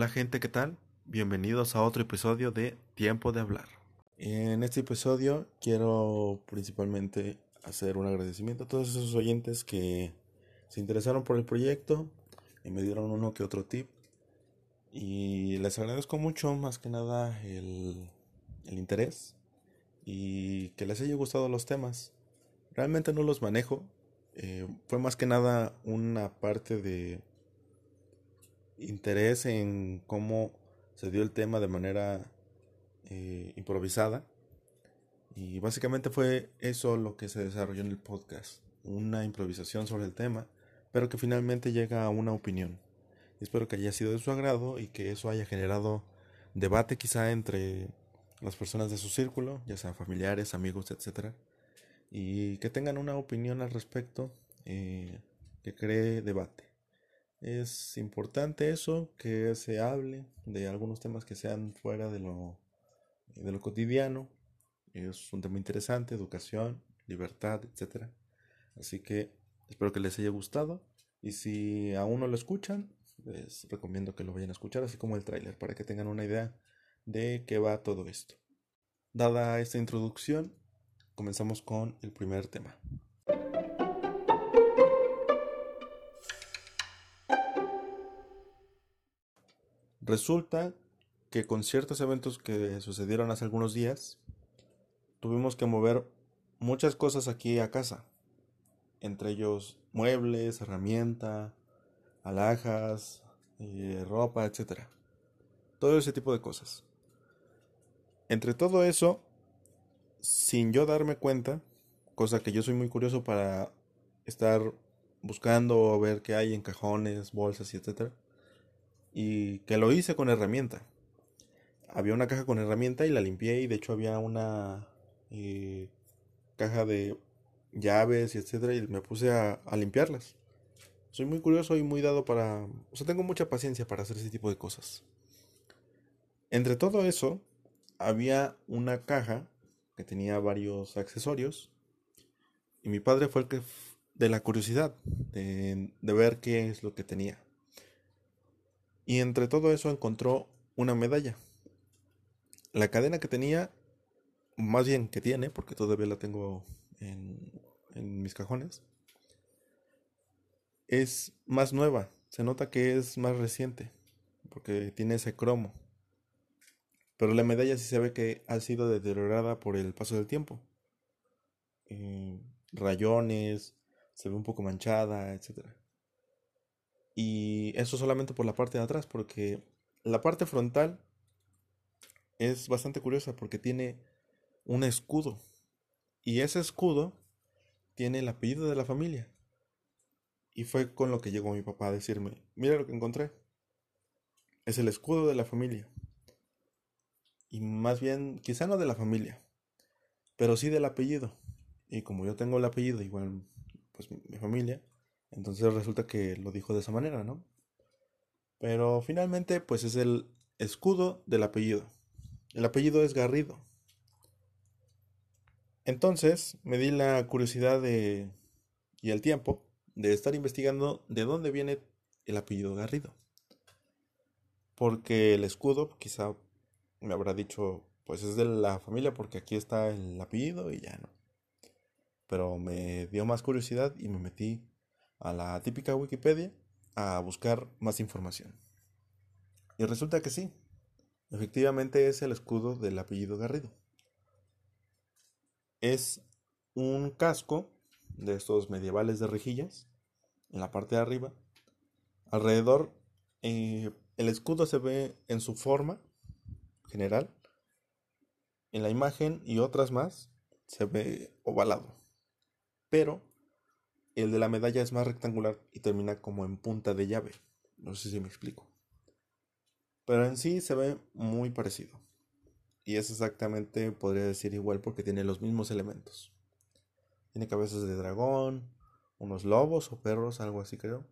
Hola gente, ¿qué tal? Bienvenidos a otro episodio de Tiempo de Hablar. En este episodio quiero principalmente hacer un agradecimiento a todos esos oyentes que se interesaron por el proyecto y me dieron uno que otro tip. Y les agradezco mucho, más que nada, el, interés y que les haya gustado los temas. Realmente no los manejo. Eh, fue más que nada una parte de interés en cómo se dio el tema de manera eh, improvisada. Y básicamente fue eso lo que se desarrolló en el podcast. Una improvisación sobre el tema, pero que finalmente llega a una opinión. espero que haya sido de su agrado y que eso haya generado debate quizá entre las personas de su círculo, ya sean familiares, amigos, etc. Y que tengan una opinión al respecto eh, que cree debate. Es importante eso, que se hable de algunos temas que sean fuera de lo, lo cotidiano. Es un tema interesante, educación, libertad, etc. Así que espero que les haya gustado. Y si aún no lo escuchan, les recomiendo que lo vayan a escuchar, así como el tráiler, para que tengan una idea de qué va todo esto. Dada esta introducción, comenzamos con el primer tema. Resulta que con ciertos eventos que sucedieron hace algunos días, tuvimos que mover muchas cosas aquí a casa, entre ellos muebles, herramienta, alhajas, eh, ropa, etc. Todo ese tipo de cosas. Entre todo eso, sin yo darme cuenta, cosa que yo soy muy curioso para estar buscando o ver qué hay en cajones, bolsas y etcétera y que lo hice con herramienta. Había una caja con herramienta y la limpié y de hecho había una eh, caja de llaves y etcétera y me puse a, a limpiarlas. Soy muy curioso y muy dado para... O sea, tengo mucha paciencia para hacer ese tipo de cosas. Entre todo eso, había una caja que tenía varios accesorios y mi padre fue el que de la curiosidad de, de ver qué es lo que tenía. Y entre todo eso encontró una medalla. La cadena que tenía, más bien que tiene, porque todavía la tengo en, mis cajones, es más nueva. Se nota que es más reciente, porque tiene ese cromo. Pero la medalla sí se ve que ha sido deteriorada por el paso del tiempo. Eh, rayones, se ve un poco manchada, etcétera. Y eso solamente por la parte de atrás, porque la parte frontal es bastante curiosa porque tiene un escudo. Y ese escudo tiene el apellido de la familia. Y fue con lo que llegó mi papá a decirme, mira lo que encontré. Es el escudo de la familia. Y más bien, quizá no de la familia, pero sí del apellido. Y como yo tengo el apellido, igual, pues mi familia, entonces resulta que lo dijo de esa manera, ¿no? Pero finalmente, pues es el escudo del apellido. El apellido es Garrido. Entonces me di la curiosidad de, y el tiempo de estar investigando de dónde viene el apellido Garrido. Porque el escudo quizá me habrá dicho, pues es de la familia porque aquí está el apellido y ya no. Pero me dio más curiosidad y me metí a la típica Wikipedia a buscar más información. Y resulta que sí, efectivamente es el escudo del apellido Garrido. Es un casco de estos medievales de rejillas en la parte de arriba. Alrededor eh, el escudo se ve en su forma general. En la imagen y otras más se ve ovalado. Pero el de la medalla es más rectangular y termina como en punta de llave. No sé si me explico. Pero en sí se ve muy parecido. Y es exactamente, podría decir igual porque tiene los mismos elementos. Tiene cabezas de dragón, unos lobos o perros, algo así creo.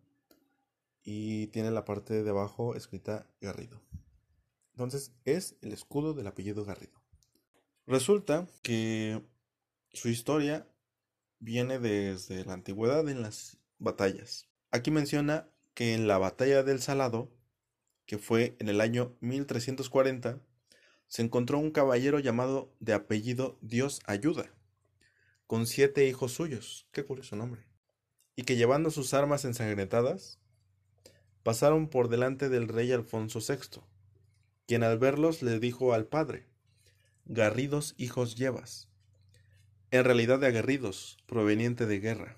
Y tiene la parte de abajo escrita Garrido. Entonces es el escudo del apellido Garrido. Resulta que su historia viene desde la antigüedad en las batallas. Aquí menciona que en la batalla del Salado, que fue en el año 1340, se encontró un caballero llamado de apellido Dios Ayuda, con siete hijos suyos, qué curioso nombre, y que llevando sus armas ensangrentadas, pasaron por delante del rey Alfonso VI, quien al verlos le dijo al padre, Garridos hijos llevas, en realidad de aguerridos, proveniente de guerra,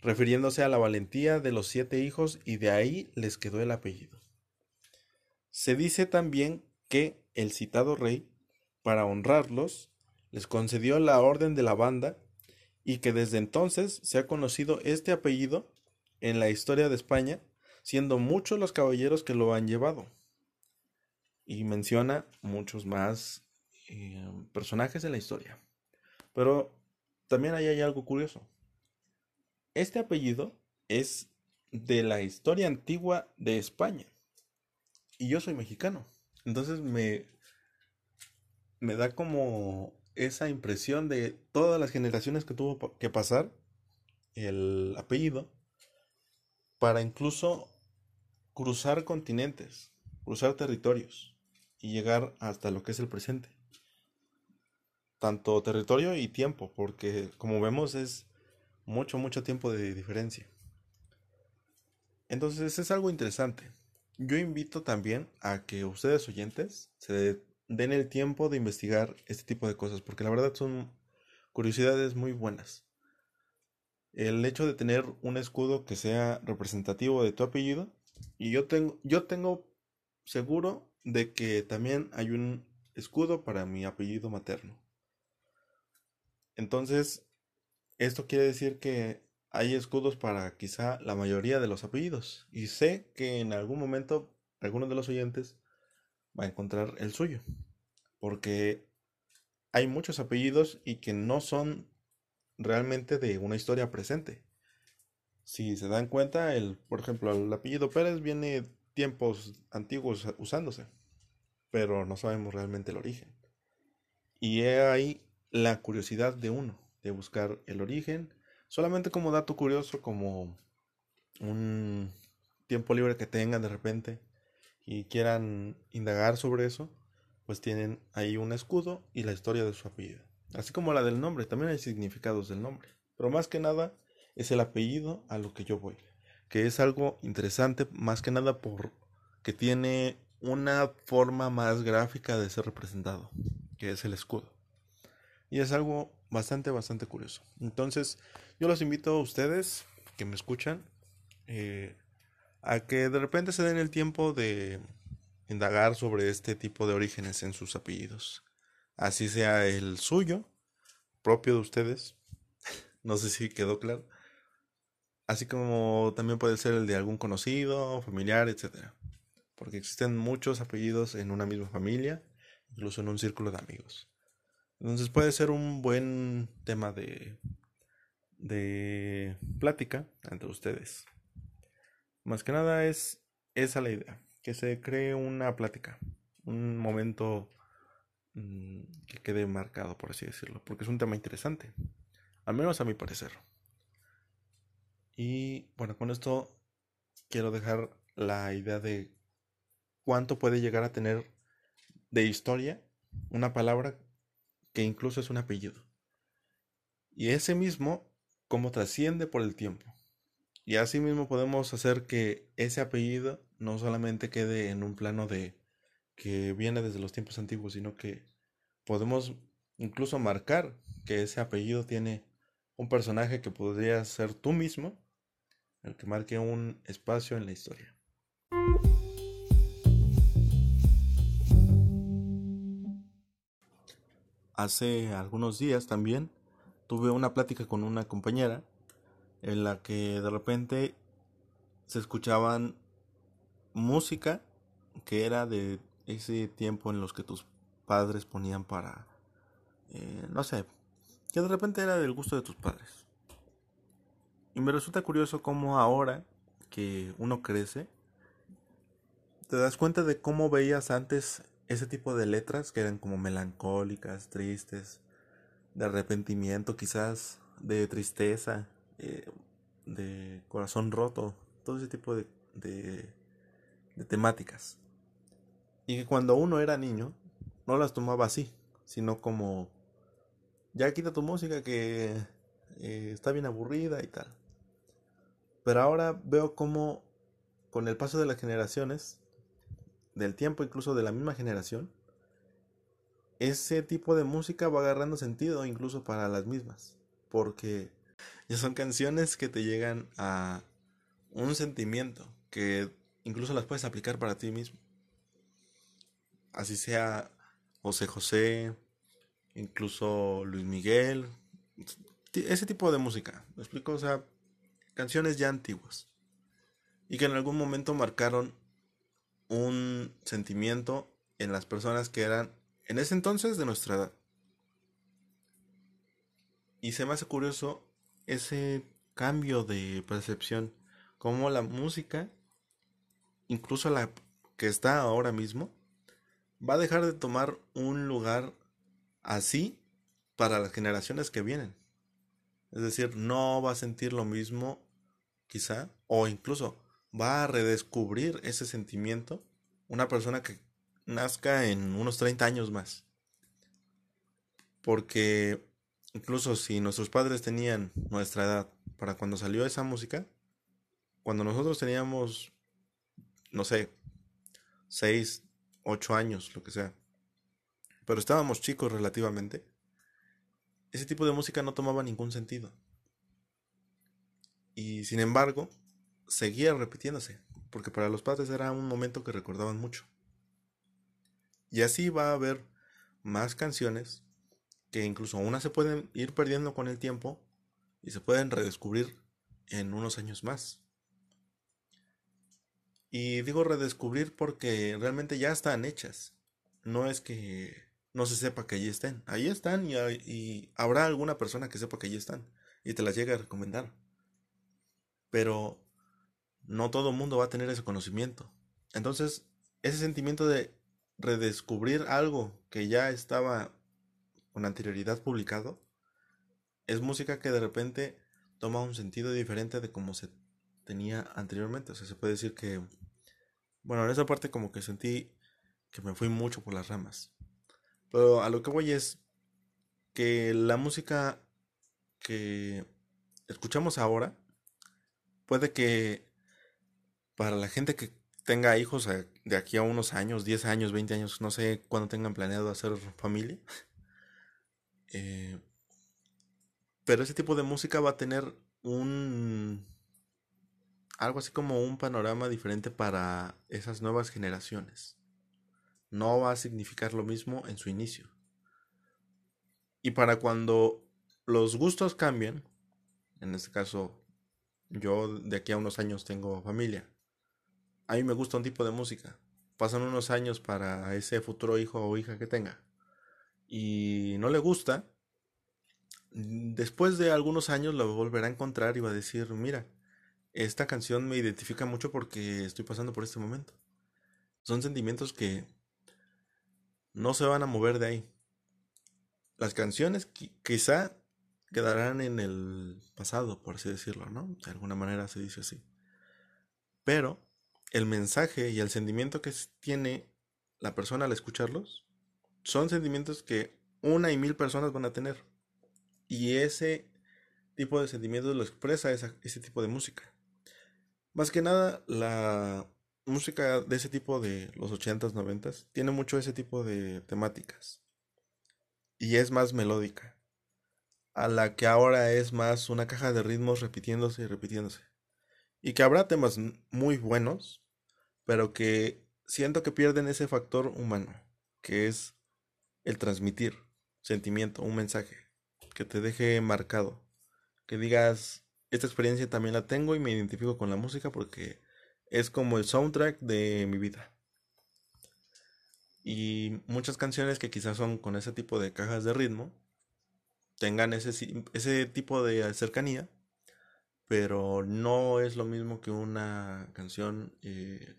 refiriéndose a la valentía de los siete hijos y de ahí les quedó el apellido. Se dice también que el citado rey, para honrarlos, les concedió la orden de la banda y que desde entonces se ha conocido este apellido en la historia de España, siendo muchos los caballeros que lo han llevado. Y menciona muchos más eh, personajes de la historia. Pero también ahí hay algo curioso. Este apellido es de la historia antigua de España. Y yo soy mexicano. Entonces me, me da como esa impresión de todas las generaciones que tuvo que pasar el apellido para incluso cruzar continentes, cruzar territorios y llegar hasta lo que es el presente. Tanto territorio y tiempo, porque como vemos es mucho, mucho tiempo de diferencia. Entonces es algo interesante. Yo invito también a que ustedes oyentes se den el tiempo de investigar este tipo de cosas, porque la verdad son curiosidades muy buenas. El hecho de tener un escudo que sea representativo de tu apellido, y yo tengo, yo tengo seguro de que también hay un escudo para mi apellido materno. Entonces, esto quiere decir que hay escudos para quizá la mayoría de los apellidos. Y sé que en algún momento alguno de los oyentes va a encontrar el suyo. Porque hay muchos apellidos y que no son realmente de una historia presente. Si se dan cuenta, el, por ejemplo, el apellido Pérez viene tiempos antiguos usándose, pero no sabemos realmente el origen. Y ahí la curiosidad de uno, de buscar el origen Solamente como dato curioso, como un tiempo libre que tengan de repente y quieran indagar sobre eso, pues tienen ahí un escudo y la historia de su apellido. Así como la del nombre, también hay significados del nombre. Pero más que nada es el apellido a lo que yo voy. Que es algo interesante más que nada porque tiene una forma más gráfica de ser representado, que es el escudo. Y es algo bastante, bastante curioso. Entonces, yo los invito a ustedes que me escuchan eh, a que de repente se den el tiempo de indagar sobre este tipo de orígenes en sus apellidos. Así sea el suyo, propio de ustedes. no sé si quedó claro. Así como también puede ser el de algún conocido, familiar, etc. Porque existen muchos apellidos en una misma familia, incluso en un círculo de amigos. Entonces puede ser un buen tema de de plática entre ustedes. Más que nada es esa la idea, que se cree una plática, un momento mm, que quede marcado, por así decirlo, porque es un tema interesante, al menos a mi parecer. Y bueno, con esto quiero dejar la idea de cuánto puede llegar a tener de historia una palabra que incluso es un apellido. Y ese mismo cómo trasciende por el tiempo. Y así mismo podemos hacer que ese apellido no solamente quede en un plano de que viene desde los tiempos antiguos, sino que podemos incluso marcar que ese apellido tiene un personaje que podría ser tú mismo, el que marque un espacio en la historia. Hace algunos días también tuve una plática con una compañera en la que de repente se escuchaban música que era de ese tiempo en los que tus padres ponían para, eh, no sé, que de repente era del gusto de tus padres. Y me resulta curioso cómo ahora que uno crece, te das cuenta de cómo veías antes ese tipo de letras que eran como melancólicas, tristes, de arrepentimiento quizás, de tristeza, eh, de corazón roto, todo ese tipo de, de temáticas. Y que cuando uno era niño, no las tomaba así, sino como, ya quita tu música que eh, está bien aburrida y tal. Pero ahora veo como con el paso de las generaciones, del tiempo incluso de la misma generación, ese tipo de música va agarrando sentido incluso para las mismas. Porque ya son canciones que te llegan a un sentimiento que incluso las puedes aplicar para ti mismo. Así sea José José, incluso Luis Miguel, ese tipo de música, ¿me explico? O sea, canciones ya antiguas y que en algún momento marcaron un sentimiento en las personas que eran en ese entonces de nuestra edad. Y se me hace curioso ese cambio de percepción, como la música, incluso la que está ahora mismo, va a dejar de tomar un lugar así para las generaciones que vienen. Es decir, no va a sentir lo mismo, quizá, o incluso va a redescubrir ese sentimiento una persona que nazca en unos 30 años más. Porque incluso si nuestros padres tenían nuestra edad para cuando salió esa música, cuando nosotros teníamos, no sé, 6, 8 años, lo que sea, pero estábamos chicos relativamente, ese tipo de música no tomaba ningún sentido. Y sin embargo, seguía repitiéndose, porque para los padres era un momento que recordaban mucho. Y así va a haber más canciones que incluso unas se pueden ir perdiendo con el tiempo y se pueden redescubrir en unos años más. Y digo redescubrir porque realmente ya están hechas. No es que no se sepa que allí estén. Ahí están y, y habrá alguna persona que sepa que allí están y te las llegue a recomendar. Pero no todo el mundo va a tener ese conocimiento. Entonces, ese sentimiento de redescubrir algo que ya estaba con anterioridad publicado, es música que de repente toma un sentido diferente de como se tenía anteriormente. O sea, se puede decir que, bueno, en esa parte como que sentí que me fui mucho por las ramas. Pero a lo que voy es que la música que escuchamos ahora puede que para la gente que tenga hijos de aquí a unos años, 10 años, 20 años, no sé cuándo tengan planeado hacer familia. Eh, pero ese tipo de música va a tener un... algo así como un panorama diferente para esas nuevas generaciones. No va a significar lo mismo en su inicio. Y para cuando los gustos cambien, en este caso yo de aquí a unos años tengo familia a mí me gusta un tipo de música. Pasan unos años para ese futuro hijo o hija que tenga. Y no le gusta. Después de algunos años lo volverá a encontrar y va a decir, mira, esta canción me identifica mucho porque estoy pasando por este momento. Son sentimientos que no se van a mover de ahí. Las canciones quizá quedarán en el pasado, por así decirlo, ¿no? De alguna manera se dice así. Pero el mensaje y el sentimiento que tiene la persona al escucharlos son sentimientos que una y mil personas van a tener. Y ese tipo de sentimientos lo expresa ese tipo de música. Más que nada, la música de ese tipo de los 80s, 90s tiene mucho ese tipo de temáticas. Y es más melódica. A la que ahora es más una caja de ritmos repitiéndose y repitiéndose y que habrá temas muy buenos, pero que siento que pierden ese factor humano, que es el transmitir sentimiento, un mensaje, que te deje marcado, que digas, esta experiencia también la tengo y me identifico con la música porque es como el soundtrack de mi vida. Y muchas canciones que quizás son con ese tipo de cajas de ritmo, tengan ese, ese tipo de cercanía, pero no es lo mismo que una canción eh,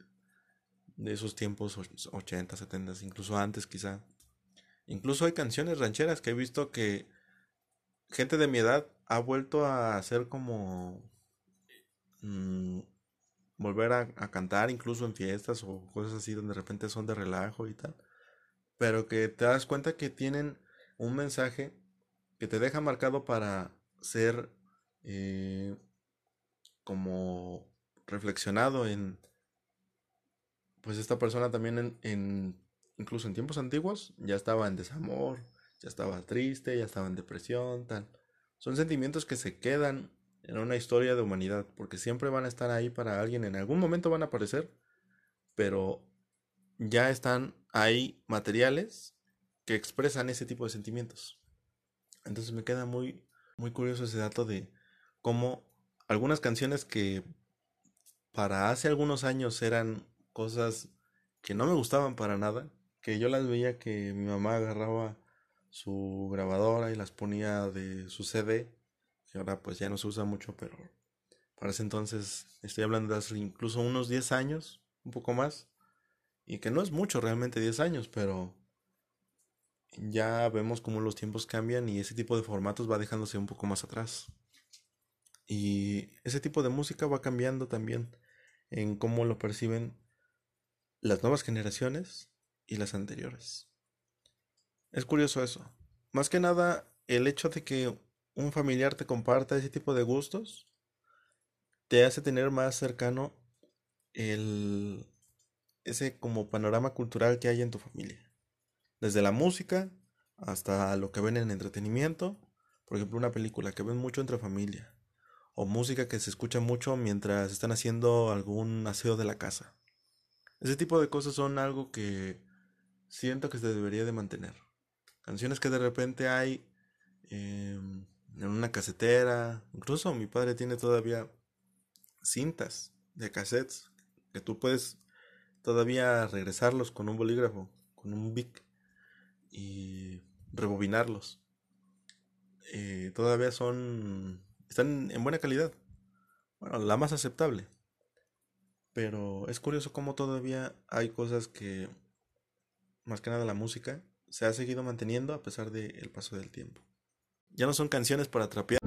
de esos tiempos 80, 70, incluso antes quizá. Incluso hay canciones rancheras que he visto que gente de mi edad ha vuelto a hacer como mm, volver a, a, cantar incluso en fiestas o cosas así donde de repente son de relajo y tal. Pero que te das cuenta que tienen un mensaje que te deja marcado para ser eh, como reflexionado en pues esta persona también en, en, incluso en tiempos antiguos ya estaba en desamor, ya estaba triste, ya estaba en depresión, tal. Son sentimientos que se quedan en una historia de humanidad, porque siempre van a estar ahí para alguien, en algún momento van a aparecer, pero ya están ahí materiales que expresan ese tipo de sentimientos. Entonces me queda muy muy curioso ese dato de cómo algunas canciones que para hace algunos años eran cosas que no me gustaban para nada, que yo las veía que mi mamá agarraba su grabadora y las ponía de su CD, que ahora pues ya no se usa mucho, pero para ese entonces estoy hablando de hace incluso unos 10 años, un poco más, y que no es mucho realmente 10 años, pero ya vemos cómo los tiempos cambian y ese tipo de formatos va dejándose un poco más atrás. Y ese tipo de música va cambiando también en cómo lo perciben las nuevas generaciones y las anteriores. Es curioso eso. Más que nada, el hecho de que un familiar te comparta ese tipo de gustos te hace tener más cercano el ese como panorama cultural que hay en tu familia. Desde la música hasta lo que ven en entretenimiento. Por ejemplo, una película que ven mucho entre familia. O música que se escucha mucho mientras están haciendo algún aseo de la casa. Ese tipo de cosas son algo que siento que se debería de mantener. Canciones que de repente hay em, en una casetera. Incluso mi padre tiene todavía cintas de cassettes que tú puedes todavía regresarlos con un bolígrafo, con un bic y rebobinarlos. Eh, todavía son están en buena calidad. Bueno, la más aceptable. Pero es curioso cómo todavía hay cosas que, más que nada la música, se ha seguido manteniendo a pesar del paso del tiempo. Ya no son canciones para trapear.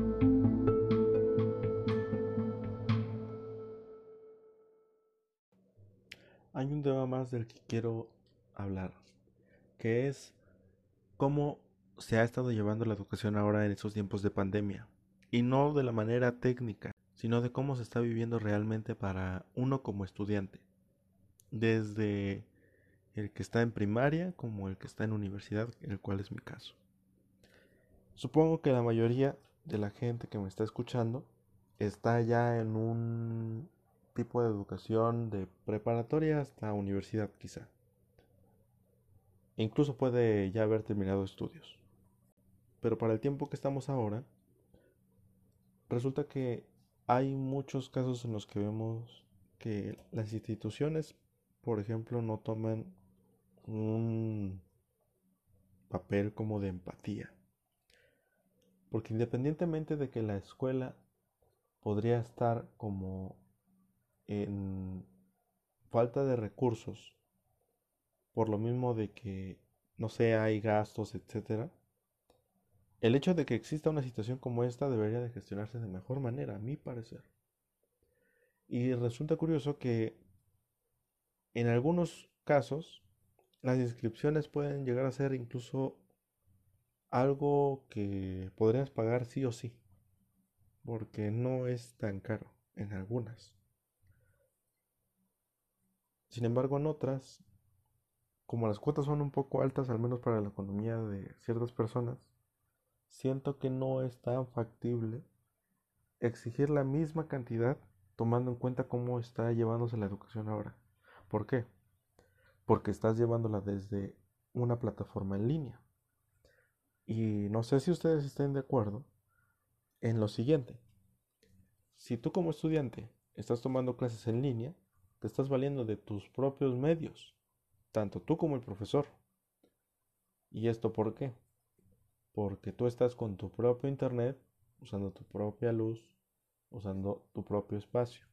Hay un tema más del que quiero hablar, que es cómo se ha estado llevando la educación ahora en estos tiempos de pandemia. Y no de la manera técnica, sino de cómo se está viviendo realmente para uno como estudiante. Desde el que está en primaria como el que está en universidad, el cual es mi caso. Supongo que la mayoría de la gente que me está escuchando está ya en un tipo de educación de preparatoria hasta universidad quizá incluso puede ya haber terminado estudios. Pero para el tiempo que estamos ahora, resulta que hay muchos casos en los que vemos que las instituciones, por ejemplo, no toman un papel como de empatía. Porque independientemente de que la escuela podría estar como en falta de recursos por lo mismo de que, no sé, hay gastos, etcétera, el hecho de que exista una situación como esta debería de gestionarse de mejor manera, a mi parecer. Y resulta curioso que en algunos casos las inscripciones pueden llegar a ser incluso algo que podrías pagar sí o sí, porque no es tan caro en algunas. Sin embargo, en otras como las cuotas son un poco altas, al menos para la economía de ciertas personas, siento que no es tan factible exigir la misma cantidad tomando en cuenta cómo está llevándose la educación ahora. ¿Por qué? Porque estás llevándola desde una plataforma en línea. Y no sé si ustedes estén de acuerdo en lo siguiente. Si tú como estudiante estás tomando clases en línea, te estás valiendo de tus propios medios tanto tú como el profesor. ¿Y esto por qué? Porque tú estás con tu propio internet, usando tu propia luz, usando tu propio espacio.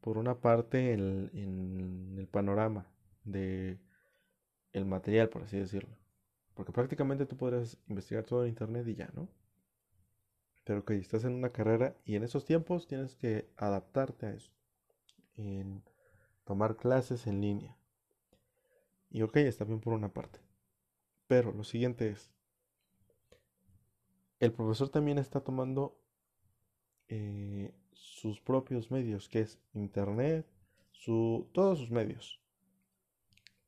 Por una parte, en, en el panorama de el material, por así decirlo. Porque prácticamente tú podrías investigar todo en internet y ya, ¿no? Pero que estás en una carrera y en esos tiempos tienes que adaptarte a eso. en tomar clases en línea. Y ok, está bien por una parte. Pero lo siguiente es, el profesor también está tomando eh, sus propios medios, que es internet, todos sus medios.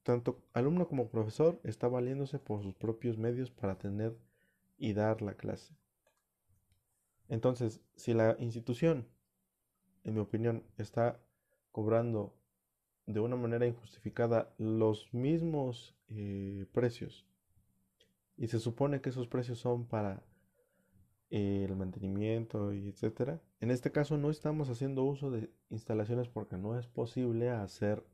Tanto alumno como profesor está valiéndose por sus propios medios para tener y dar la clase. Entonces, si la institución, en mi opinión, está cobrando de una manera injustificada los mismos eh, precios y se supone que esos precios son para el mantenimiento y etcétera. En este caso no estamos haciendo uso de instalaciones porque no es posible hacer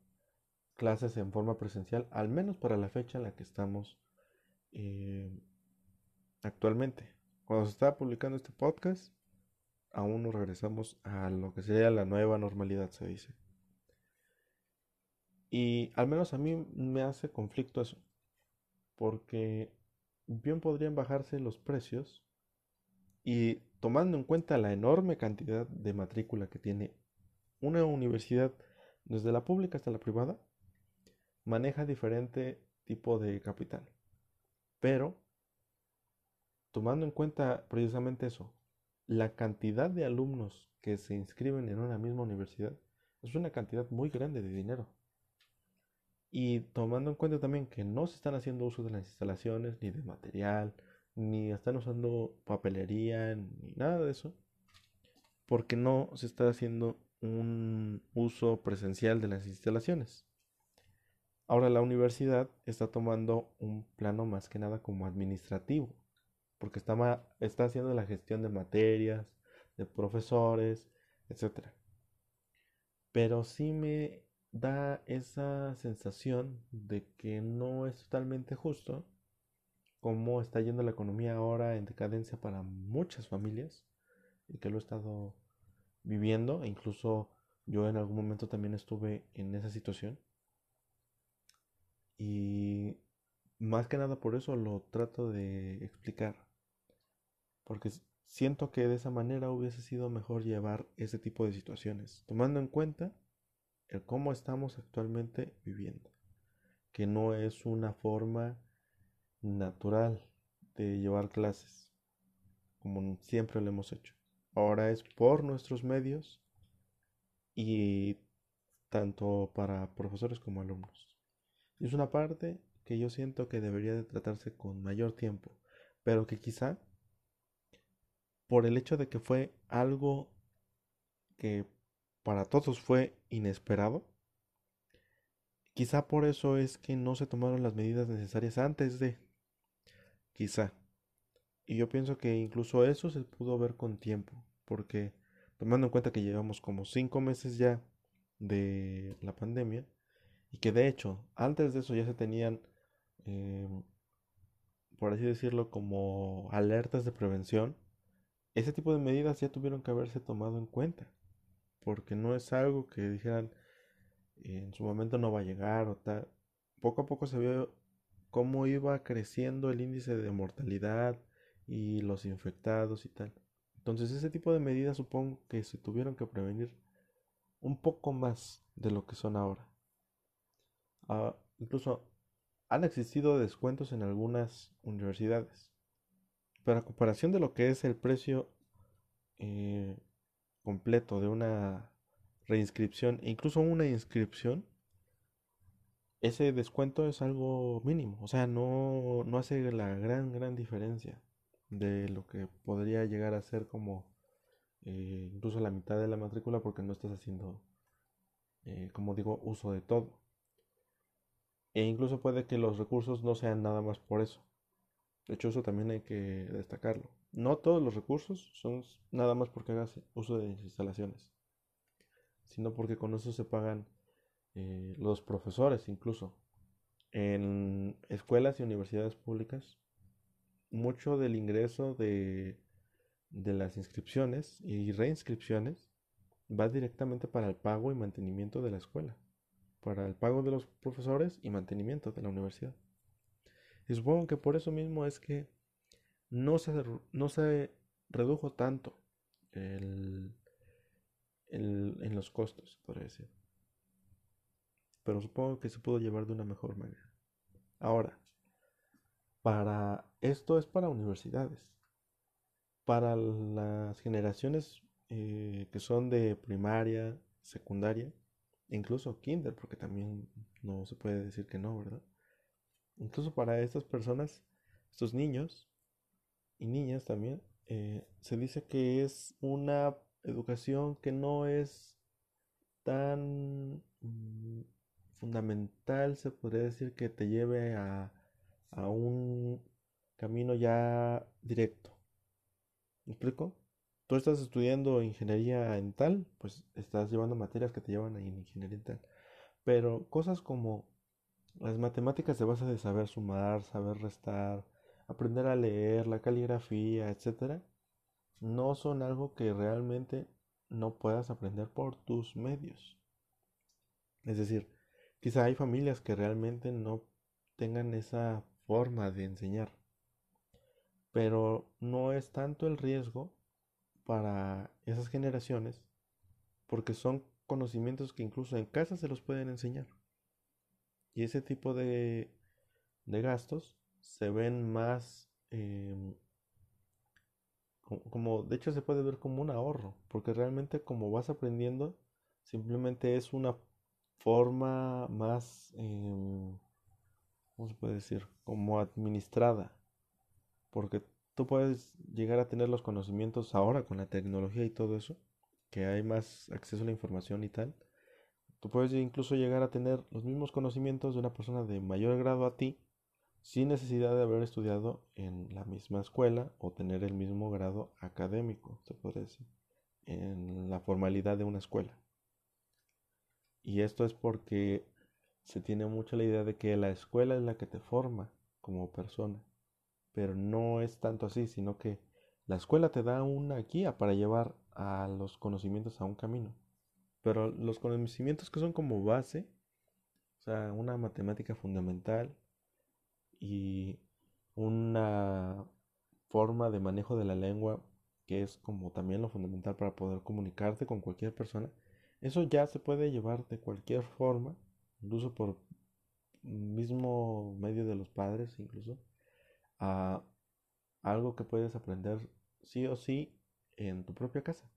clases en forma presencial, al menos para la fecha en la que estamos eh, actualmente. Cuando se está publicando este podcast, aún no regresamos a lo que sería la nueva normalidad, se dice. Y al menos a mí me hace conflicto eso, porque bien podrían bajarse los precios y tomando en cuenta la enorme cantidad de matrícula que tiene una universidad, desde la pública hasta la privada, maneja diferente tipo de capital. Pero, tomando en cuenta precisamente eso, la cantidad de alumnos que se inscriben en una misma universidad es una cantidad muy grande de dinero. Y tomando en cuenta también que no se están haciendo uso de las instalaciones, ni de material, ni están usando papelería, ni nada de eso, porque no se está haciendo un uso presencial de las instalaciones. Ahora la universidad está tomando un plano más que nada como administrativo, porque está, está haciendo la gestión de materias, de profesores, etc. Pero sí me da esa sensación de que no es totalmente justo cómo está yendo la economía ahora en decadencia para muchas familias y que lo he estado viviendo e incluso yo en algún momento también estuve en esa situación. Y más que nada por eso lo trato de explicar porque siento que de esa manera hubiese sido mejor llevar ese tipo de situaciones tomando en cuenta el cómo estamos actualmente viviendo que no es una forma natural de llevar clases, como siempre lo hemos hecho. Ahora es por nuestros medios y tanto para profesores como alumnos. Es una parte que yo siento que debería de tratarse con mayor tiempo, pero que quizá por el hecho de que fue algo que para todos fue inesperado, quizá por eso es que no se tomaron las medidas necesarias antes de quizá. Y yo pienso que incluso eso se pudo ver con tiempo, porque tomando en cuenta que llevamos como cinco meses ya de la pandemia, y que de hecho antes de eso ya se tenían, em, por así decirlo, como alertas de prevención, ese tipo de medidas ya tuvieron que haberse tomado en cuenta, porque no es algo que dijeran en su momento no va a llegar o tal. Poco a poco se vio cómo iba creciendo el índice de mortalidad y los infectados y tal. Entonces ese tipo de medidas supongo que se tuvieron que prevenir un poco más de lo que son ahora. Ah, incluso han existido descuentos en algunas universidades. Pero a comparación de lo que es el precio eh, completo de una reinscripción e incluso una inscripción, ese descuento es algo mínimo, o sea, no, no hace la gran, gran diferencia de lo que podría llegar a ser como eh, incluso la mitad de la matrícula porque no estás haciendo, eh, como digo, uso de todo. E incluso puede que los recursos no sean nada más por eso. De hecho, eso también hay que destacarlo. No todos los recursos son nada más porque hagas uso de instalaciones, sino porque con eso se pagan eh, los profesores incluso. En escuelas y universidades públicas, mucho del ingreso de, de las inscripciones y reinscripciones va directamente para el pago y mantenimiento de la escuela, para el pago de los profesores y mantenimiento de la universidad. Y supongo que por eso mismo es que no se, no se redujo tanto el, el, en los costos, por decir. Pero supongo que se pudo llevar de una mejor manera. Ahora, para esto es para universidades. Para las generaciones eh, que son de primaria, secundaria, incluso kinder, porque también no se puede decir que no, ¿verdad? Incluso para estas personas, estos niños y niñas también, eh, se dice que es una educación que no es tan mm, fundamental, se podría decir que te lleve a, a un camino ya directo. ¿Me explico? Tú estás estudiando ingeniería en tal, pues estás llevando materias que te llevan a ingeniería en tal. Pero cosas como las matemáticas se basa de saber sumar, saber restar, aprender a leer, la caligrafía, etcétera, no son algo que realmente no puedas aprender por tus medios. Es decir, quizá hay familias que realmente no tengan esa forma de enseñar, pero no es tanto el riesgo para esas generaciones porque son conocimientos que incluso en casa se los pueden enseñar. Y ese tipo de, de gastos se ven más em, como, de hecho se puede ver como un ahorro, porque realmente como vas aprendiendo, simplemente es una forma más, eh, ¿cómo se puede decir? Como administrada, porque tú puedes llegar a tener los conocimientos ahora con la tecnología y todo eso, que hay más acceso a la información y tal. Tú puedes incluso llegar a tener los mismos conocimientos de una persona de mayor grado a ti, sin necesidad de haber estudiado en la misma escuela o tener el mismo grado académico, se puede decir, en la formalidad de una escuela. Y esto es porque se tiene mucho la idea de que la escuela es la que te forma como persona, pero no es tanto así, sino que la escuela te da una guía para llevar a los conocimientos a un camino. Pero los conocimientos que son como base, o sea, una matemática fundamental, y una forma de manejo de la lengua que es como también lo fundamental para poder comunicarte con cualquier persona, eso ya se puede llevar de cualquier forma, incluso por mismo medio de los padres, incluso, a algo que puedes aprender sí o sí en tu propia casa.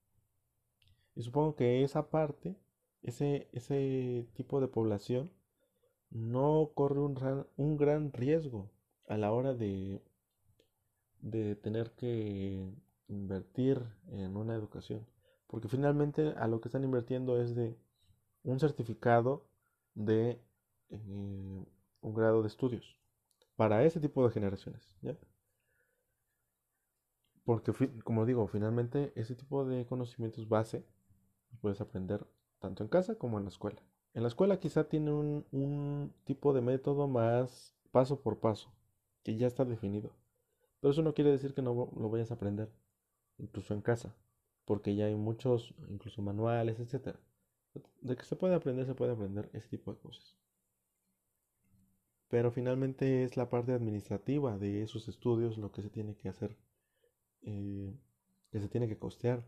Y supongo que esa parte, ese, ese tipo de población, no corre un, un gran riesgo a la hora de, de tener que invertir en una educación. Porque finalmente a lo que están invirtiendo es de un certificado de eh, un grado de estudios para ese tipo de generaciones. Porque, como digo, finalmente ese tipo de conocimientos base puedes aprender tanto en casa como en la escuela. En la escuela quizá tiene un, tipo de método más paso por paso, que ya está definido. Pero eso no quiere decir que no lo vayas a aprender, incluso en casa, porque ya hay muchos, incluso manuales, etc. De que se puede aprender, se puede aprender ese tipo de cosas. Pero finalmente es la parte administrativa de esos estudios lo que se tiene que hacer, eh, que se tiene que costear.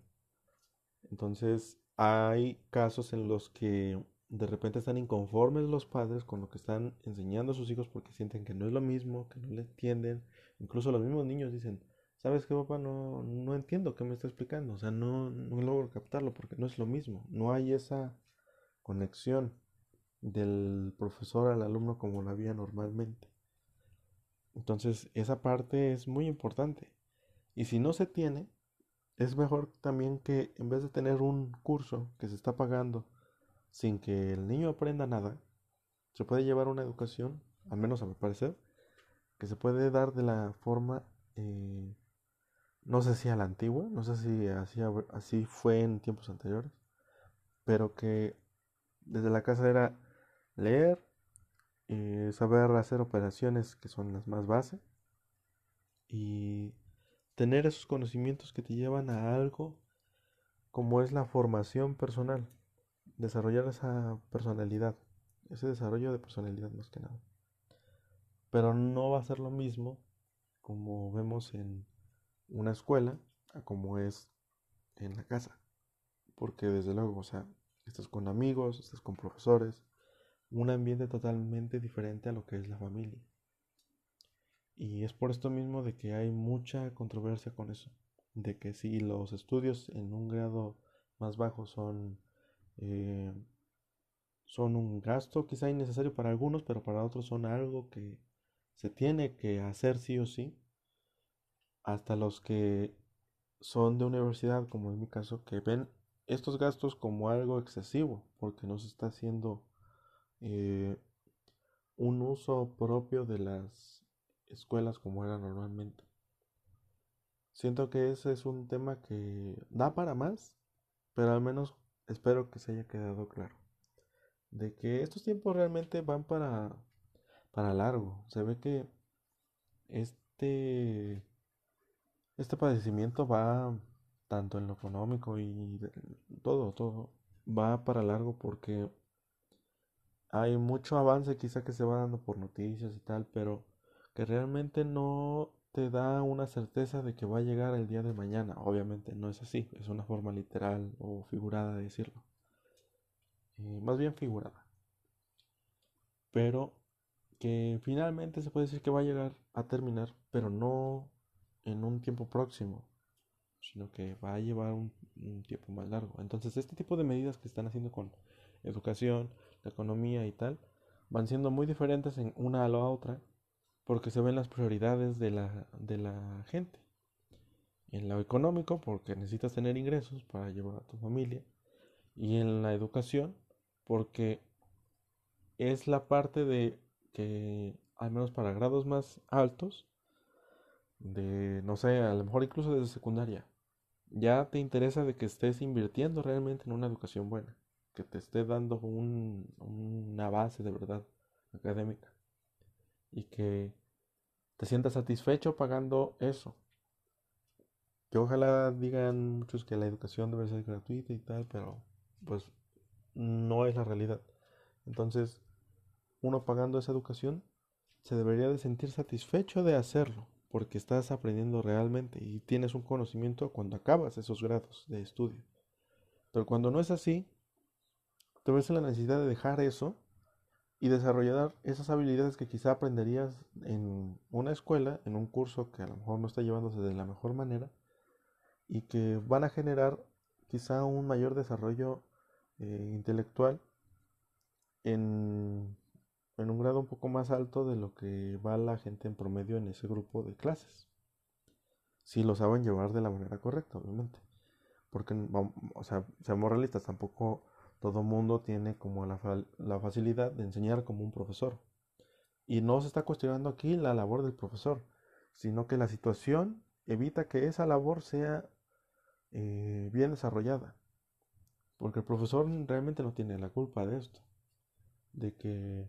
Entonces hay casos en los que de repente están inconformes los padres con lo que están enseñando a sus hijos porque sienten que no es lo mismo, que no le entienden. Incluso los mismos niños dicen, ¿sabes qué, papá? No, no entiendo qué me está explicando. O sea, no, no logro captarlo porque no es lo mismo. No hay esa conexión del profesor al alumno como la había normalmente. Entonces, esa parte es muy importante. Y si no se tiene, es mejor también que en vez de tener un curso que se está pagando, sin que el niño aprenda nada, se puede llevar una educación, al menos a mi parecer, que se puede dar de la forma, eh, no sé si a la antigua, no sé si así, así fue en tiempos anteriores, pero que desde la casa era leer, eh, saber hacer operaciones que son las más base y tener esos conocimientos que te llevan a algo como es la formación personal desarrollar esa personalidad, ese desarrollo de personalidad más que nada. Pero no va a ser lo mismo como vemos en una escuela a como es en la casa. Porque desde luego, o sea, estás con amigos, estás con profesores, un ambiente totalmente diferente a lo que es la familia. Y es por esto mismo de que hay mucha controversia con eso, de que si los estudios en un grado más bajo son, eh, son un gasto quizá innecesario para algunos, pero para otros son algo que se tiene que hacer sí o sí, hasta los que son de universidad, como en mi caso, que ven estos gastos como algo excesivo, porque no se está haciendo eh, un uso propio de las escuelas como era normalmente. Siento que ese es un tema que da para más, pero al menos espero que se haya quedado claro. De que estos tiempos realmente van para, para largo. Se ve que este, este padecimiento va tanto en lo económico y todo, todo, va para largo porque hay mucho avance quizá que se va dando por noticias y tal, pero que realmente no te da una certeza de que va a llegar el día de mañana. Obviamente no es así, es una forma literal o figurada de decirlo. Eh, más bien figurada. Pero que finalmente se puede decir que va a llegar a terminar, pero no en un tiempo próximo, sino que va a llevar un, tiempo más largo. Entonces este tipo de medidas que están haciendo con educación, la economía y tal, van siendo muy diferentes en una a la otra porque se ven las prioridades de la, de la gente. En lo económico, porque necesitas tener ingresos para llevar a tu familia. Y en la educación, porque es la parte de que, al menos para grados más altos, de, no sé, a lo mejor incluso desde secundaria, ya te interesa de que estés invirtiendo realmente en una educación buena, que te esté dando un, una base de verdad académica y que te sientas satisfecho pagando eso. Que ojalá digan muchos que la educación debe ser gratuita y tal, pero pues no es la realidad. Entonces, uno pagando esa educación se debería de sentir satisfecho de hacerlo, porque estás aprendiendo realmente y tienes un conocimiento cuando acabas esos grados de estudio. Pero cuando no es así, te ves en la necesidad de dejar eso y desarrollar esas habilidades que quizá aprenderías en una escuela, en un curso que a lo mejor no está llevándose de la mejor manera y que van a generar quizá un mayor desarrollo eh, intelectual en, en un grado un poco más alto de lo que va la gente en promedio en ese grupo de clases. Si lo saben llevar de la manera correcta, obviamente. Porque, o sea, seamos realistas, tampoco todo mundo tiene como la, la facilidad de enseñar como un profesor. Y no se está cuestionando aquí la labor del profesor, sino que la situación evita que esa labor sea eh, bien desarrollada. Porque el profesor realmente no tiene la culpa de esto, de que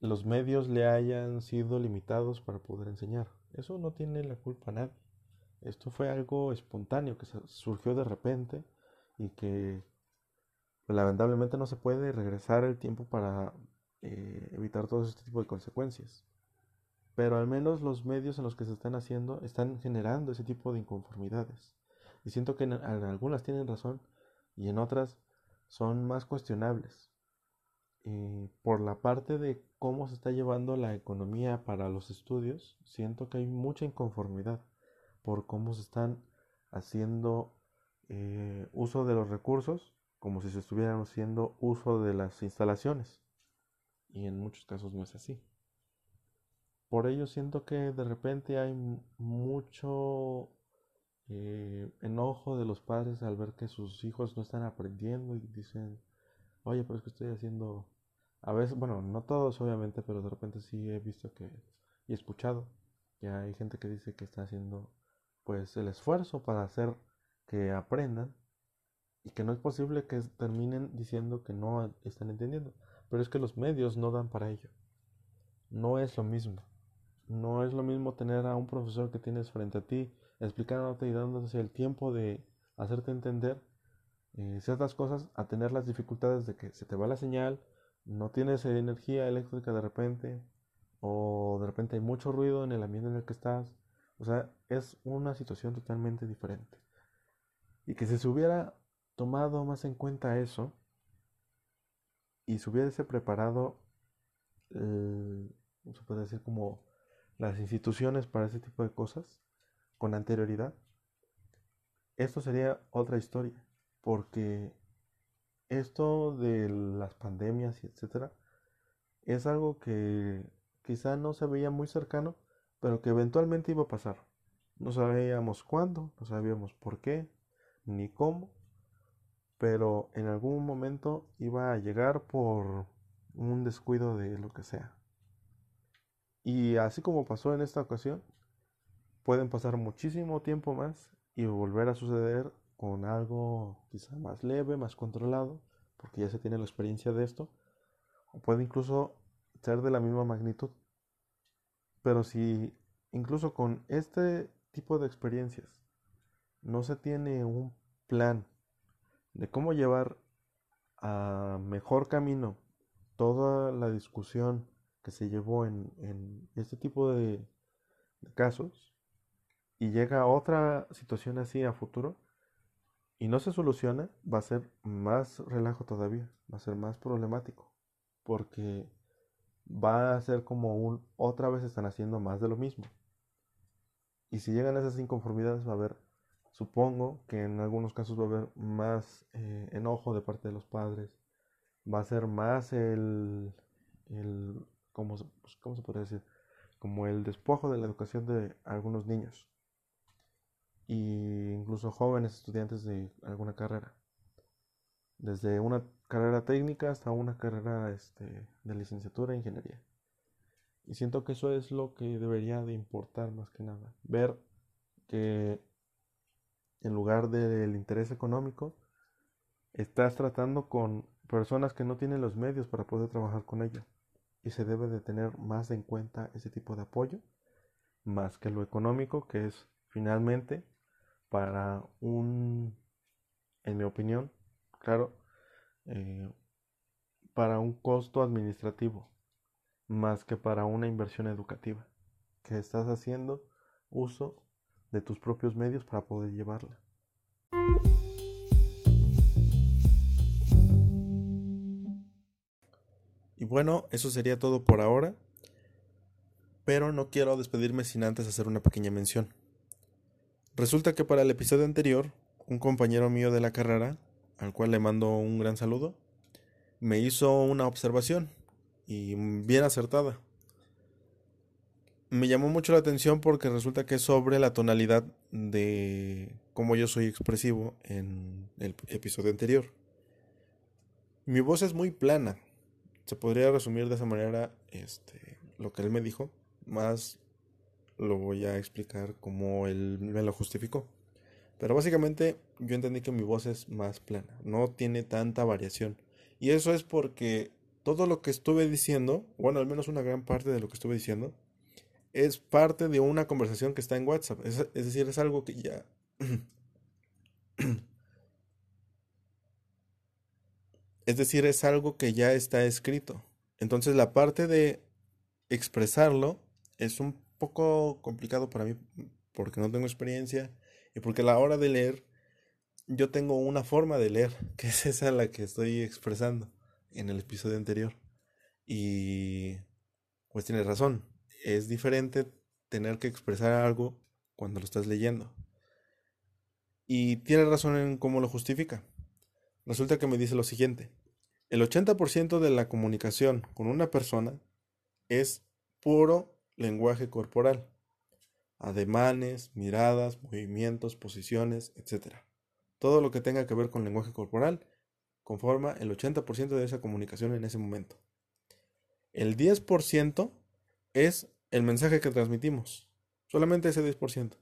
los medios le hayan sido limitados para poder enseñar. Eso no tiene la culpa nadie. Esto fue algo espontáneo que surgió de repente y que pues, lamentablemente no se puede regresar el tiempo para eh, evitar todo este tipo de consecuencias. Pero al menos los medios en los que se están haciendo están generando ese tipo de inconformidades. Y siento que en, algunas tienen razón y en otras son más cuestionables. Por la parte de cómo se está llevando la economía para los estudios, siento que hay mucha inconformidad por cómo se están haciendo eh, uso de los recursos como si se estuvieran haciendo uso de las instalaciones. Y en muchos casos no es así. Por ello siento que de repente hay mucho eh, enojo de los padres al ver que sus hijos no están aprendiendo y dicen, oye, pero es que estoy haciendo... A veces, bueno, no todos obviamente, pero de repente sí he visto que y escuchado que hay gente que dice que está haciendo pues el esfuerzo para hacer que aprendan y que no es posible que terminen diciendo que no están entendiendo. Pero es que los medios no dan para ello. No es lo mismo. No es lo mismo tener a un profesor que tienes frente a ti explicándote y dándote el tiempo de hacerte entender eh, ciertas cosas a tener las dificultades de que se te va la señal, no tienes energía eléctrica de repente o de repente hay mucho ruido en el ambiente en el que estás. O sea, es una situación totalmente diferente. Y que si se hubiera tomado más en cuenta eso y se hubiese preparado, se puede decir como las instituciones para ese tipo de cosas con anterioridad, esto sería otra historia, porque esto de las pandemias y etcétera es algo que quizá no se veía muy cercano, pero que eventualmente iba a pasar. No sabíamos cuándo, no sabíamos por qué, ni cómo, pero en algún momento iba a llegar por un descuido de lo que sea. Y así como pasó en esta ocasión, pueden pasar muchísimo tiempo más y volver a suceder con algo quizá más leve, más controlado, porque ya se tiene la experiencia de esto, o puede incluso ser de la misma magnitud. Pero si incluso con este tipo de experiencias no se tiene un plan de cómo llevar a mejor camino toda la discusión que se llevó en, este tipo de, casos y llega otra situación así a futuro y no se soluciona, va a ser más relajo todavía, va a ser más problemático, porque va a ser como un otra vez están haciendo más de lo mismo. Y si llegan a esas inconformidades va a haber, supongo que en algunos casos va a haber más eh, enojo de parte de los padres, va a ser más el, el ¿cómo, pues, ¿cómo se podría decir? Como el despojo de la educación de algunos niños y incluso jóvenes estudiantes de alguna carrera, desde una carrera técnica hasta una carrera este, de licenciatura en ingeniería. Y siento que eso es lo que debería de importar más que nada, ver que en lugar del interés económico, estás tratando con personas que no tienen los medios para poder trabajar con ello. Y se debe de tener más en cuenta ese tipo de apoyo más que lo económico que es finalmente para un en mi opinión claro eh, para un costo administrativo más que para una inversión educativa que estás haciendo uso de tus propios medios para poder llevarla Y bueno, eso sería todo por ahora. Pero no quiero despedirme sin antes hacer una pequeña mención. Resulta que para el episodio anterior, un compañero mío de la carrera, al cual le mando un gran saludo, me hizo una observación y bien acertada. Me llamó mucho la atención porque resulta que es sobre la tonalidad de cómo yo soy expresivo en el episodio anterior. Mi voz es muy plana, se podría resumir de esa manera este, lo que él me dijo, más lo voy a explicar como él me lo justificó. Pero básicamente yo entendí que mi voz es más plana, no tiene tanta variación. Y eso es porque todo lo que estuve diciendo, bueno, al menos una gran parte de lo que estuve diciendo, es parte de una conversación que está en WhatsApp. Es, es decir, es algo que ya... Es decir, es algo que ya está escrito. Entonces la parte de expresarlo es un poco complicado para mí porque no tengo experiencia y porque a la hora de leer yo tengo una forma de leer, que es esa la que estoy expresando en el episodio anterior. Y pues tienes razón, es diferente tener que expresar algo cuando lo estás leyendo. Y tiene razón en cómo lo justifica. Resulta que me dice lo siguiente. El 80% de la comunicación con una persona es puro lenguaje corporal. Ademanes, miradas, movimientos, posiciones, etc. Todo lo que tenga que ver con lenguaje corporal conforma el 80% de esa comunicación en ese momento. El 10% es el mensaje que transmitimos. Solamente ese 10%.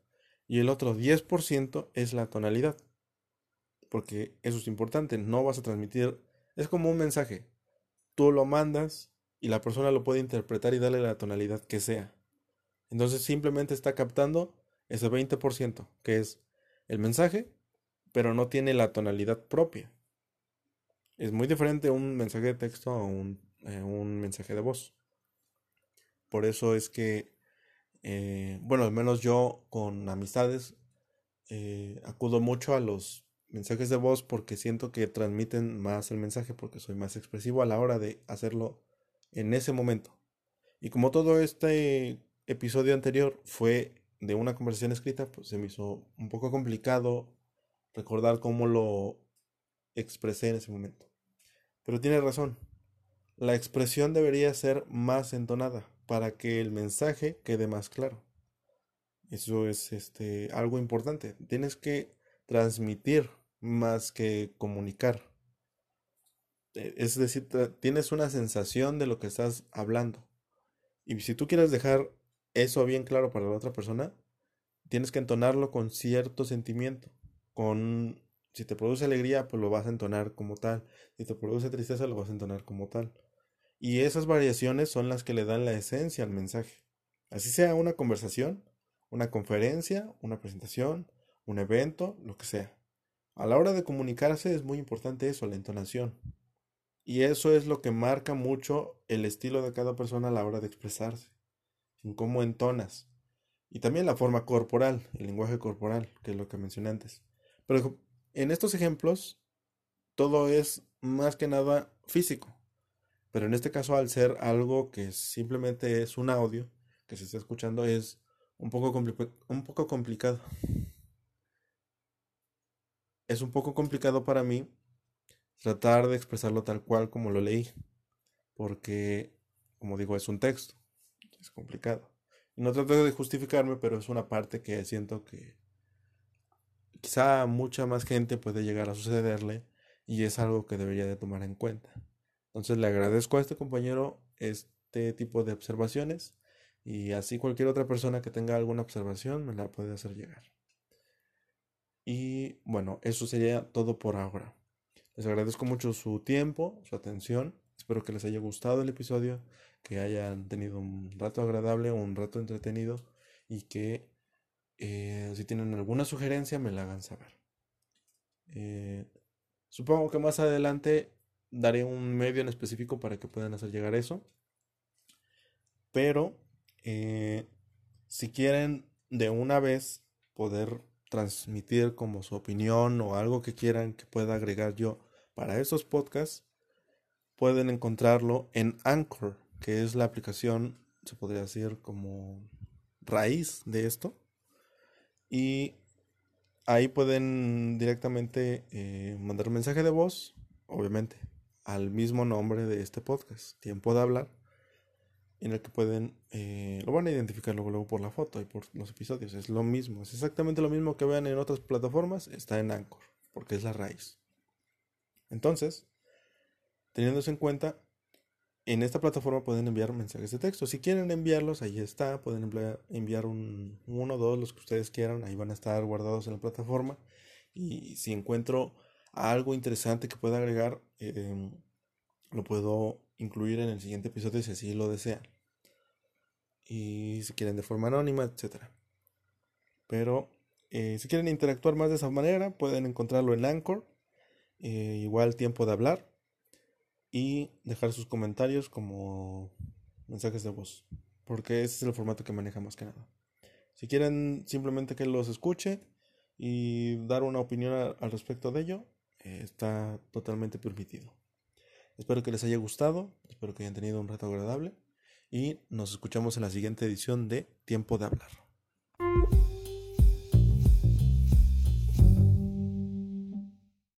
Y el otro 10% es la tonalidad. Porque eso es importante. No vas a transmitir es como un mensaje. Tú lo mandas y la persona lo puede interpretar y darle la tonalidad que sea. Entonces simplemente está captando ese 20%, que es el mensaje, pero no tiene la tonalidad propia. Es muy diferente un mensaje de texto a un, eh, mensaje de voz. Por eso es que, eh, bueno, al menos yo con amistades eh, acudo mucho a los mensajes de voz porque siento que transmiten más el mensaje porque soy más expresivo a la hora de hacerlo en ese momento. Y como todo este episodio anterior fue de una conversación escrita, pues se me hizo un poco complicado recordar cómo lo expresé en ese momento. Pero tiene razón. La expresión debería ser más entonada para que el mensaje quede más claro. Eso es este algo importante. Tienes que transmitir más que comunicar. E, es decir, tienes una sensación de lo que estás hablando. Y si tú quieres dejar eso bien claro para la otra persona, tienes que entonarlo con cierto sentimiento. Con si te produce alegría, pues lo vas a entonar como tal. Si te produce tristeza, lo vas a entonar como tal. Y esas variaciones son las que le dan la esencia al mensaje. Así sea una conversación, una conferencia, una presentación, un evento, lo que sea. A la hora de comunicarse es muy importante eso, la entonación. Y eso es lo que marca mucho el estilo de cada persona a la hora de expresarse, en cómo entonas. Y también la forma corporal, el lenguaje corporal, que es lo que mencioné antes. Pero en estos ejemplos, todo es más que nada físico. Pero en este caso, al ser algo que simplemente es un audio que se está escuchando, es un poco, un poco complicado es un poco complicado para mí tratar de expresarlo tal cual como lo leí, porque, como digo, es un texto, es complicado. Y no trato de justificarme, pero es una parte que siento que quizá mucha más gente puede llegar a sucederle y es algo que debería de tomar en cuenta. Entonces le agradezco a este compañero este tipo de observaciones y así cualquier otra persona que tenga alguna observación me la puede hacer llegar. Y bueno, eso sería todo por ahora. Les agradezco mucho su tiempo, su atención. Espero que les haya gustado el episodio, que hayan tenido un rato agradable, un rato entretenido y que eh, si tienen alguna sugerencia me la hagan saber. Eh, supongo que más adelante daré un medio en específico para que puedan hacer llegar eso. Pero eh, si quieren de una vez poder transmitir como su opinión o algo que quieran que pueda agregar yo para esos podcasts, pueden encontrarlo en Anchor, que es la aplicación, se podría decir, como raíz de esto. Y ahí pueden directamente eh, mandar un mensaje de voz, obviamente, al mismo nombre de este podcast, Tiempo de Hablar en el que pueden, eh, lo van a identificar luego, luego por la foto y por los episodios. Es lo mismo, es exactamente lo mismo que vean en otras plataformas, está en Anchor, porque es la raíz. Entonces, teniendo eso en cuenta, en esta plataforma pueden enviar mensajes de texto. Si quieren enviarlos, ahí está. Pueden enviar un, uno o dos, los que ustedes quieran. Ahí van a estar guardados en la plataforma. Y si encuentro algo interesante que pueda agregar, eh, lo puedo incluir en el siguiente episodio si así lo desean. Y si quieren de forma anónima, etc. Pero eh, si quieren interactuar más de esa manera, pueden encontrarlo en Anchor. Eh, igual tiempo de hablar. Y dejar sus comentarios como mensajes de voz. Porque ese es el formato que maneja más que nada. Si quieren simplemente que los escuche y dar una opinión al respecto de ello, eh, está totalmente permitido. Espero que les haya gustado, espero que hayan tenido un rato agradable y nos escuchamos en la siguiente edición de Tiempo de Hablar.